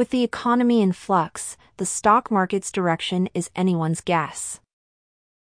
With the economy in flux, the stock market's direction is anyone's guess.